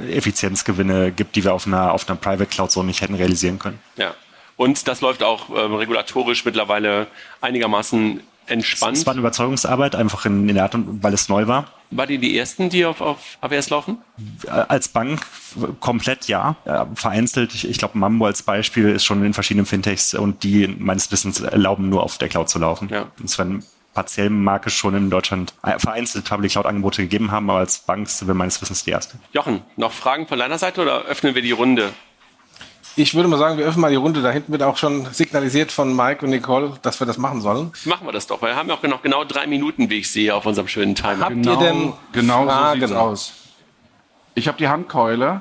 Effizienzgewinne gibt, die wir auf einer, auf einer Private Cloud so nicht hätten realisieren können. Ja. Und das läuft auch äh, regulatorisch mittlerweile einigermaßen entspannt. Es war eine Überzeugungsarbeit, einfach in, in der Art und weil es neu war. War die die ersten, die auf, auf AWS laufen? Als Bank komplett ja. Vereinzelt, ich, ich glaube, Mambo als Beispiel ist schon in verschiedenen Fintechs und die meines Wissens erlauben nur auf der Cloud zu laufen. Ja. Und wenn partiell mag es schon in Deutschland vereinzelt Public Cloud Angebote gegeben haben, aber als Bank sind wir meines Wissens die erste. Jochen, noch Fragen von deiner Seite oder öffnen wir die Runde? Ich würde mal sagen, wir öffnen mal die Runde. Da hinten wird auch schon signalisiert von Mike und Nicole, dass wir das machen sollen. Machen wir das doch, weil wir haben ja auch noch genau drei Minuten, wie ich sehe, auf unserem schönen Timer. Habt genau, ihr denn genau Fragen? so sieht's aus? Ich habe die Handkeule.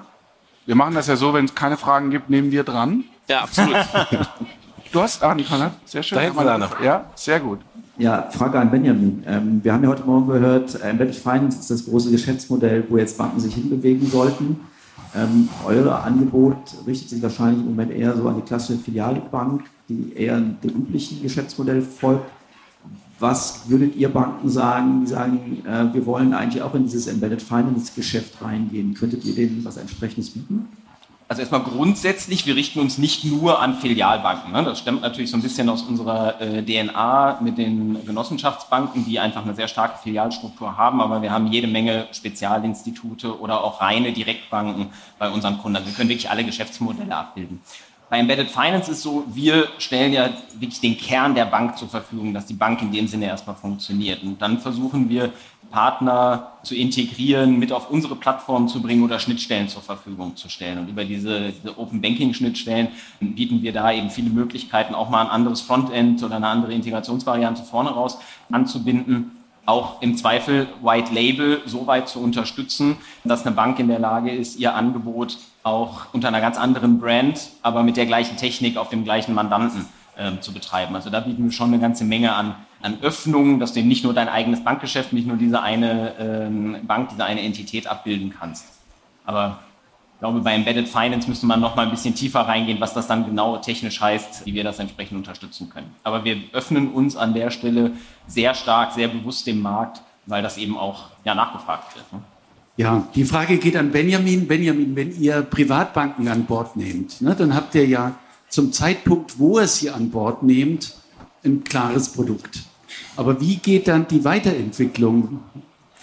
Wir machen das ja so, wenn es keine Fragen gibt, nehmen wir dran. Ja, absolut. *laughs* du hast, ah, Nicole, sehr schön. Da hinten da noch. Ja, sehr gut. Ja, Frage an Benjamin. Ähm, wir haben ja heute Morgen gehört, Embedded Finance ist das große Geschäftsmodell, wo jetzt Banken sich hinbewegen sollten. Ähm, euer Angebot richtet sich wahrscheinlich im Moment eher so an die klassische Filialbank, die eher dem üblichen Geschäftsmodell folgt. Was würdet ihr Banken sagen, die sagen, äh, wir wollen eigentlich auch in dieses Embedded Finance Geschäft reingehen? Könntet ihr denen was entsprechendes bieten? Also erstmal grundsätzlich, wir richten uns nicht nur an Filialbanken. Ne? Das stammt natürlich so ein bisschen aus unserer äh, DNA mit den Genossenschaftsbanken, die einfach eine sehr starke Filialstruktur haben, aber wir haben jede Menge Spezialinstitute oder auch reine Direktbanken bei unseren Kunden. Also wir können wirklich alle Geschäftsmodelle abbilden. Bei Embedded Finance ist so, wir stellen ja wirklich den Kern der Bank zur Verfügung, dass die Bank in dem Sinne erstmal funktioniert. Und dann versuchen wir Partner zu integrieren, mit auf unsere Plattform zu bringen oder Schnittstellen zur Verfügung zu stellen. Und über diese, diese Open Banking Schnittstellen bieten wir da eben viele Möglichkeiten, auch mal ein anderes Frontend oder eine andere Integrationsvariante vorne raus anzubinden auch im Zweifel White Label so weit zu unterstützen, dass eine Bank in der Lage ist, ihr Angebot auch unter einer ganz anderen Brand, aber mit der gleichen Technik auf dem gleichen Mandanten äh, zu betreiben. Also da bieten wir schon eine ganze Menge an, an Öffnungen, dass du nicht nur dein eigenes Bankgeschäft, nicht nur diese eine äh, Bank, diese eine Entität abbilden kannst. Aber glaube, bei Embedded Finance müsste man noch mal ein bisschen tiefer reingehen, was das dann genau technisch heißt, wie wir das entsprechend unterstützen können. Aber wir öffnen uns an der Stelle sehr stark, sehr bewusst dem Markt, weil das eben auch ja, nachgefragt wird. Ne? Ja, die Frage geht an Benjamin. Benjamin, wenn ihr Privatbanken an Bord nehmt, ne, dann habt ihr ja zum Zeitpunkt, wo ihr sie an Bord nehmt, ein klares Produkt. Aber wie geht dann die Weiterentwicklung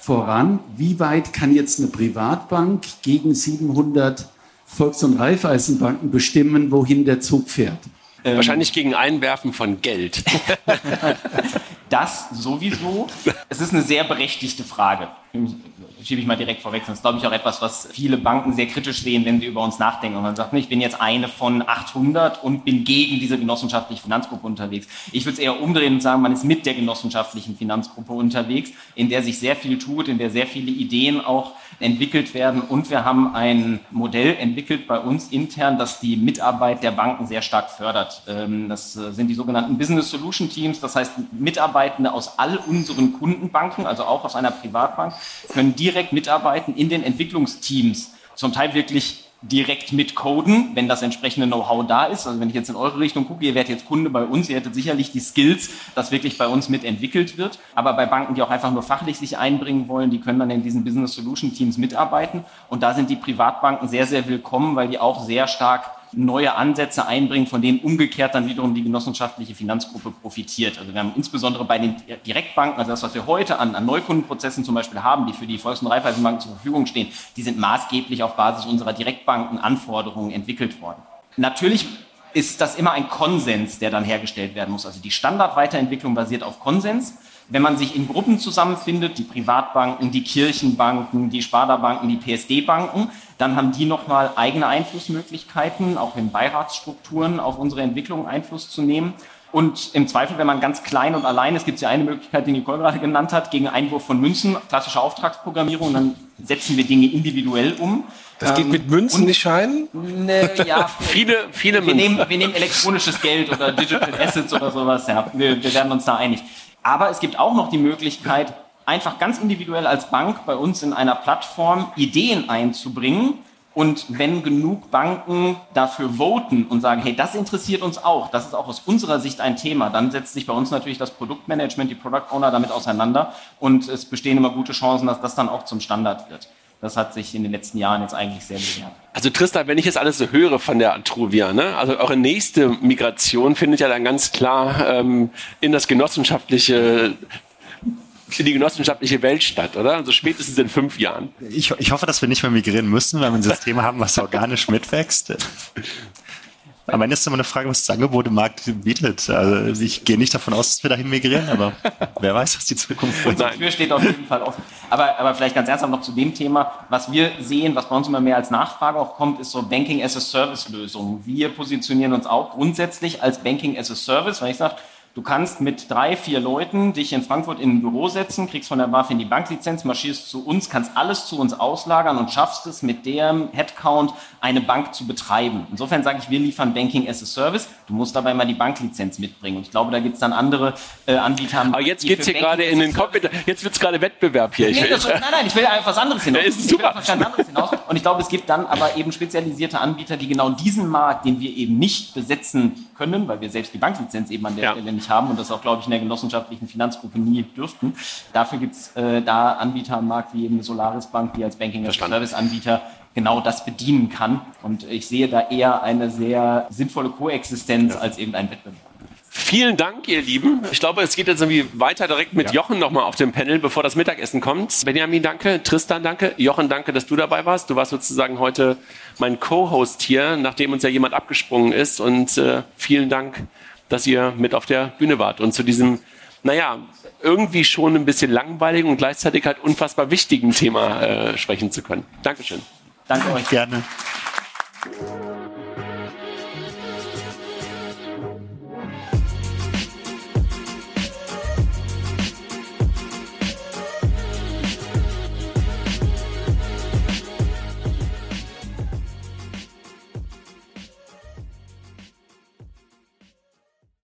voran. Wie weit kann jetzt eine Privatbank gegen 700 Volks- und Raiffeisenbanken bestimmen, wohin der Zug fährt? Ähm, Wahrscheinlich gegen Einwerfen von Geld. *laughs* das sowieso. Es ist eine sehr berechtigte Frage schiebe ich mal direkt vorweg. Ist, glaube ich, auch etwas, was viele Banken sehr kritisch sehen, wenn sie über uns nachdenken. Und man sagt, ich bin jetzt eine von 800 und bin gegen diese genossenschaftliche Finanzgruppe unterwegs. Ich würde es eher umdrehen und sagen, man ist mit der genossenschaftlichen Finanzgruppe unterwegs, in der sich sehr viel tut, in der sehr viele Ideen auch entwickelt werden. Und wir haben ein Modell entwickelt bei uns intern, das die Mitarbeit der Banken sehr stark fördert. Ähm, das äh, sind die sogenannten Business Solution Teams. Das heißt, Mitarbeitende aus all unseren Kundenbanken, also auch aus einer Privatbank, können direkt mitarbeiten in den Entwicklungsteams. Zum Teil wirklich direkt mit coden, wenn das entsprechende Know-how da ist. Also wenn ich jetzt in eure Richtung gucke, ihr werdet jetzt Kunde bei uns, ihr hättet sicherlich die Skills, dass wirklich bei uns mitentwickelt wird. Aber bei Banken, die auch einfach nur fachlich sich einbringen wollen, die können dann in diesen Business Solution Teams mitarbeiten. Und da sind die Privatbanken sehr, sehr willkommen, weil die auch sehr stark neue Ansätze einbringen, von denen umgekehrt dann wiederum die genossenschaftliche Finanzgruppe profitiert. Also wir haben insbesondere bei den Direktbanken, also das, was wir heute an, an Neukundenprozessen zum Beispiel haben, die für die Volks- und Raiffeisenbanken zur Verfügung stehen, die sind maßgeblich auf Basis unserer Direktbankenanforderungen entwickelt worden. Natürlich ist das immer ein Konsens, der dann hergestellt werden muss. Also die Standardweiterentwicklung basiert auf Konsens. Wenn man sich in Gruppen zusammenfindet, die Privatbanken, die Kirchenbanken, die Sparda-Banken, die PSD-Banken, dann haben die nochmal eigene Einflussmöglichkeiten, auch in Beiratsstrukturen auf unsere Entwicklung Einfluss zu nehmen. Und im Zweifel, wenn man ganz klein und allein ist, gibt es ja eine Möglichkeit, die Nicole gerade genannt hat, gegen Einwurf von Münzen, klassische Auftragsprogrammierung, dann setzen wir Dinge individuell um. Das geht mit Münzen, nicht Scheinen? Ne, ja, *laughs* viele, viele wir Münzen. nehmen, wir nehmen elektronisches Geld oder Digital Assets oder sowas. Ja, wir, wir werden uns da einig. Aber es gibt auch noch die Möglichkeit, einfach ganz individuell als Bank bei uns in einer Plattform Ideen einzubringen. Und wenn genug Banken dafür voten und sagen, hey, das interessiert uns auch, das ist auch aus unserer Sicht ein Thema, dann setzt sich bei uns natürlich das Produktmanagement, die Product Owner damit auseinander und es bestehen immer gute Chancen, dass das dann auch zum Standard wird. Das hat sich in den letzten Jahren jetzt eigentlich sehr bewährt. Also Tristan, wenn ich jetzt alles so höre von der Atruvia, ne? also eure nächste Migration findet ja dann ganz klar ähm, in das genossenschaftliche in die genossenschaftliche Welt statt, oder? Also spätestens in fünf Jahren. Ich, ich hoffe, dass wir nicht mehr migrieren müssen, weil wir ein System *laughs* haben, was organisch mitwächst. Am Ende ist immer eine Frage, was das Angebot im Markt bietet. Also ich gehe nicht davon aus, dass wir dahin migrieren, aber wer weiß, was die Zukunft bringt. Die Tür steht auf jeden Fall offen. Aber, aber vielleicht ganz ernsthaft noch zu dem Thema, was wir sehen, was bei uns immer mehr als Nachfrage auch kommt, ist so Banking as a Service Lösung. Wir positionieren uns auch grundsätzlich als Banking as a Service, weil ich sage, Du kannst mit drei, vier Leuten dich in Frankfurt in ein Büro setzen, kriegst von der BaFin die Banklizenz, marschierst zu uns, kannst alles zu uns auslagern und schaffst es mit dem Headcount eine Bank zu betreiben. Insofern sage ich, wir liefern Banking as a Service. Du musst dabei mal die Banklizenz mitbringen. Und ich glaube, da gibt es dann andere äh, Anbieter. Aber jetzt geht's hier gerade in den Kopf. Jetzt wird's gerade Wettbewerb hier. Nee, das, nein, nein, ich will einfach was anderes hinaus. *laughs* Ist ich super. will auf was anderes hinaus. Und ich glaube, es gibt dann aber eben spezialisierte Anbieter, die genau diesen Markt, den wir eben nicht besetzen können, weil wir selbst die Banklizenz eben an der Ja. Stelle nicht haben und das auch, glaube ich, in der genossenschaftlichen Finanzgruppe nie dürften. Dafür gibt es äh, da Anbieter am Markt wie eben eine Solaris Bank, die als Banking as a Verstanden. Service Anbieter genau das bedienen kann. Und ich sehe da eher eine sehr sinnvolle Koexistenz als irgendein Wettbewerb. Vielen Dank, ihr Lieben. Ich glaube, es geht jetzt irgendwie weiter direkt mit Jochen nochmal auf dem Panel, bevor das Mittagessen kommt. Benjamin, danke. Tristan, danke. Jochen, danke, dass du dabei warst. Du warst sozusagen heute mein Co-Host hier, nachdem uns ja jemand abgesprungen ist. Und äh, vielen Dank, dass ihr mit auf der Bühne wart und zu diesem, naja, irgendwie schon ein bisschen langweiligen und gleichzeitig halt unfassbar wichtigen Thema äh, sprechen zu können. Dankeschön. Danke euch. Gerne.